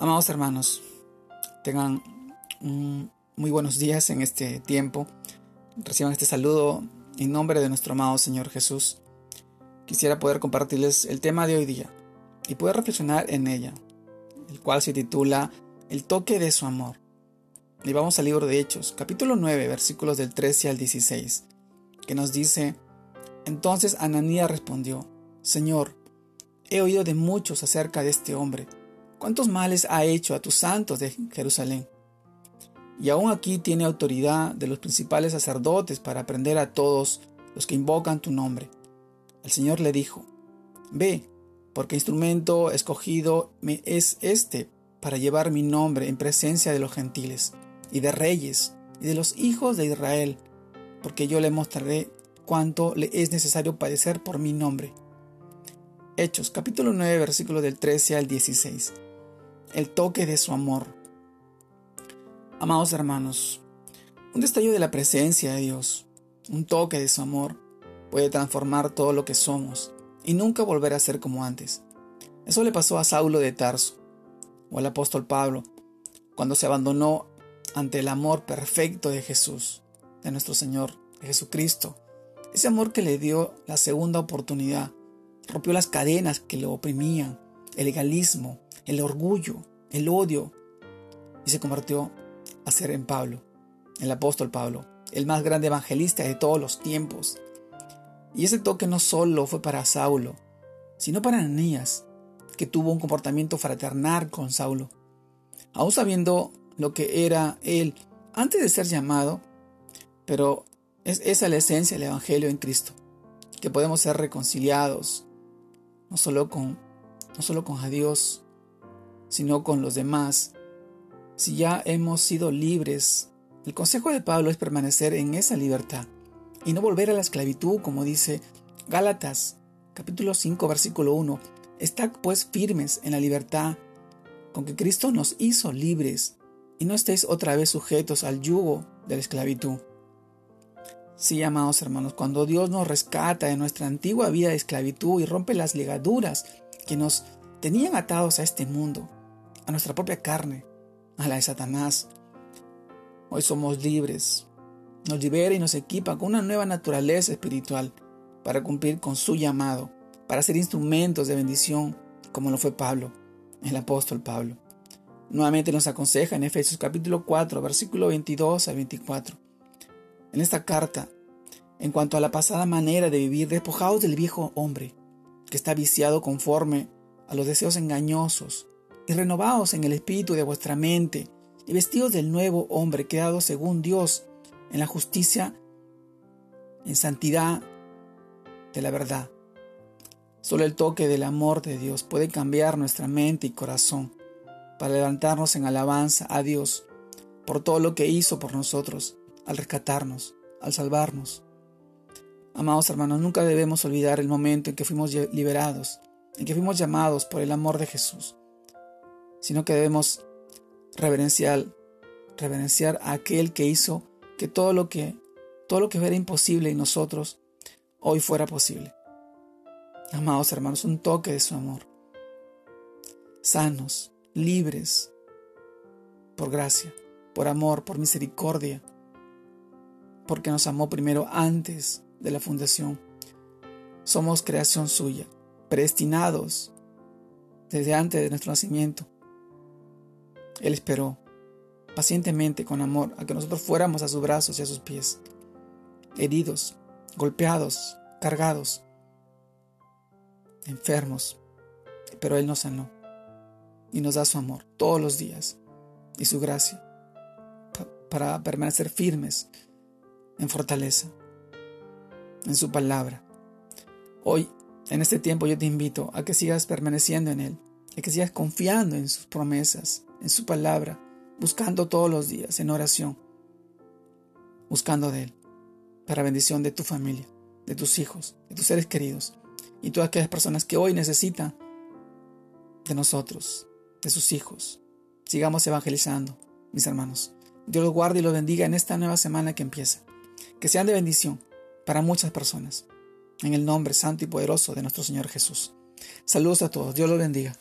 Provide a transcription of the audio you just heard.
Amados hermanos, tengan muy buenos días en este tiempo. Reciban este saludo en nombre de nuestro amado Señor Jesús. Quisiera poder compartirles el tema de hoy día y poder reflexionar en ella, el cual se titula El toque de su amor. Y vamos al libro de Hechos, capítulo 9, versículos del 13 al 16, que nos dice, Entonces Ananías respondió, Señor, he oído de muchos acerca de este hombre ¿Cuántos males ha hecho a tus santos de Jerusalén? Y aún aquí tiene autoridad de los principales sacerdotes para aprender a todos los que invocan tu nombre. El Señor le dijo, Ve, porque instrumento escogido me es este para llevar mi nombre en presencia de los gentiles, y de reyes, y de los hijos de Israel, porque yo le mostraré cuánto le es necesario padecer por mi nombre. Hechos capítulo 9 versículos del 13 al 16 el toque de su amor. Amados hermanos, un destello de la presencia de Dios, un toque de su amor, puede transformar todo lo que somos y nunca volver a ser como antes. Eso le pasó a Saulo de Tarso o al apóstol Pablo cuando se abandonó ante el amor perfecto de Jesús, de nuestro Señor, de Jesucristo. Ese amor que le dio la segunda oportunidad, rompió las cadenas que lo oprimían, el legalismo, el orgullo, el odio, y se convirtió a ser en Pablo, el apóstol Pablo, el más grande evangelista de todos los tiempos. Y ese toque no solo fue para Saulo, sino para Ananías, que tuvo un comportamiento fraternal con Saulo. Aún sabiendo lo que era él antes de ser llamado, pero es esa la esencia del Evangelio en Cristo, que podemos ser reconciliados, no solo con, no solo con Dios, sino con los demás. Si ya hemos sido libres, el consejo de Pablo es permanecer en esa libertad y no volver a la esclavitud, como dice Gálatas capítulo 5 versículo 1. Estad pues firmes en la libertad con que Cristo nos hizo libres y no estéis otra vez sujetos al yugo de la esclavitud. Sí, amados hermanos, cuando Dios nos rescata de nuestra antigua vida de esclavitud y rompe las ligaduras que nos tenían atados a este mundo, a nuestra propia carne, a la de Satanás. Hoy somos libres. Nos libera y nos equipa con una nueva naturaleza espiritual para cumplir con su llamado, para ser instrumentos de bendición, como lo fue Pablo, el apóstol Pablo. Nuevamente nos aconseja en Efesios capítulo 4, versículo 22 a 24. En esta carta, en cuanto a la pasada manera de vivir, despojados del viejo hombre, que está viciado conforme a los deseos engañosos, y renovados en el espíritu de vuestra mente, y vestidos del nuevo hombre creado según Dios, en la justicia, en santidad de la verdad. Solo el toque del amor de Dios puede cambiar nuestra mente y corazón para levantarnos en alabanza a Dios por todo lo que hizo por nosotros, al rescatarnos, al salvarnos. Amados hermanos, nunca debemos olvidar el momento en que fuimos liberados, en que fuimos llamados por el amor de Jesús sino que debemos reverenciar, reverenciar a aquel que hizo que todo lo que todo lo que era imposible en nosotros hoy fuera posible. Amados hermanos, un toque de su amor. Sanos, libres, por gracia, por amor, por misericordia, porque nos amó primero antes de la fundación. Somos creación suya, predestinados desde antes de nuestro nacimiento. Él esperó pacientemente con amor a que nosotros fuéramos a sus brazos y a sus pies, heridos, golpeados, cargados, enfermos, pero Él nos sanó y nos da su amor todos los días y su gracia para permanecer firmes en fortaleza, en su palabra. Hoy, en este tiempo, yo te invito a que sigas permaneciendo en Él, a que sigas confiando en sus promesas, en su palabra, buscando todos los días en oración, buscando de Él, para bendición de tu familia, de tus hijos, de tus seres queridos y todas aquellas personas que hoy necesitan de nosotros, de sus hijos. Sigamos evangelizando, mis hermanos. Dios los guarde y los bendiga en esta nueva semana que empieza. Que sean de bendición para muchas personas. En el nombre santo y poderoso de nuestro Señor Jesús. Saludos a todos. Dios los bendiga.